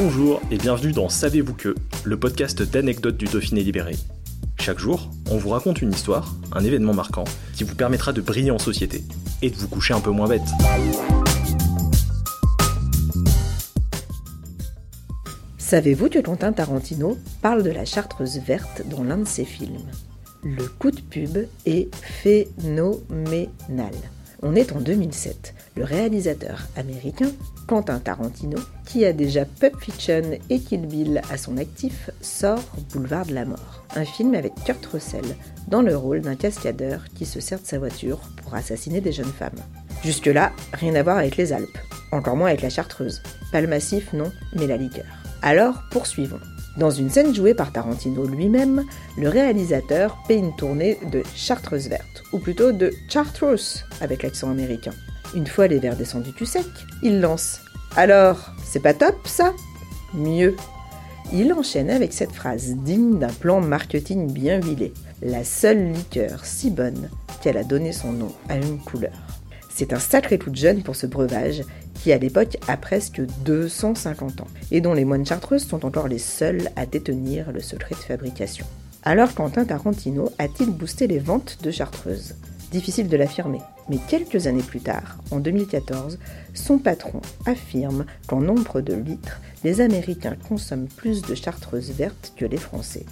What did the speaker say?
Bonjour et bienvenue dans Savez-vous que, le podcast d'anecdotes du Dauphiné libéré. Chaque jour, on vous raconte une histoire, un événement marquant, qui vous permettra de briller en société et de vous coucher un peu moins bête. Savez-vous que Quentin Tarantino parle de la chartreuse verte dans l'un de ses films? Le coup de pub est phénoménal. On est en 2007. Le réalisateur américain Quentin Tarantino, qui a déjà Pulp Fiction et Kill Bill à son actif, sort Boulevard de la Mort, un film avec Kurt Russell dans le rôle d'un cascadeur qui se sert de sa voiture pour assassiner des jeunes femmes. Jusque-là, rien à voir avec les Alpes, encore moins avec la Chartreuse. Pas le massif, non, mais la liqueur. Alors, poursuivons. Dans une scène jouée par Tarantino lui-même, le réalisateur paie une tournée de Chartreuse verte, ou plutôt de Chartreuse avec l'accent américain. Une fois les verres descendus du sec, il lance Alors, c'est pas top ça? Mieux. Il enchaîne avec cette phrase digne d'un plan marketing bien huilé. La seule liqueur si bonne qu'elle a donné son nom à une couleur. C'est un sacré coup de jeune pour ce breuvage qui à l'époque a presque 250 ans et dont les moines chartreuses sont encore les seuls à détenir le secret de fabrication. Alors Quentin Tarantino a-t-il boosté les ventes de chartreuses Difficile de l'affirmer, mais quelques années plus tard, en 2014, son patron affirme qu'en nombre de litres, les Américains consomment plus de chartreuses vertes que les Français.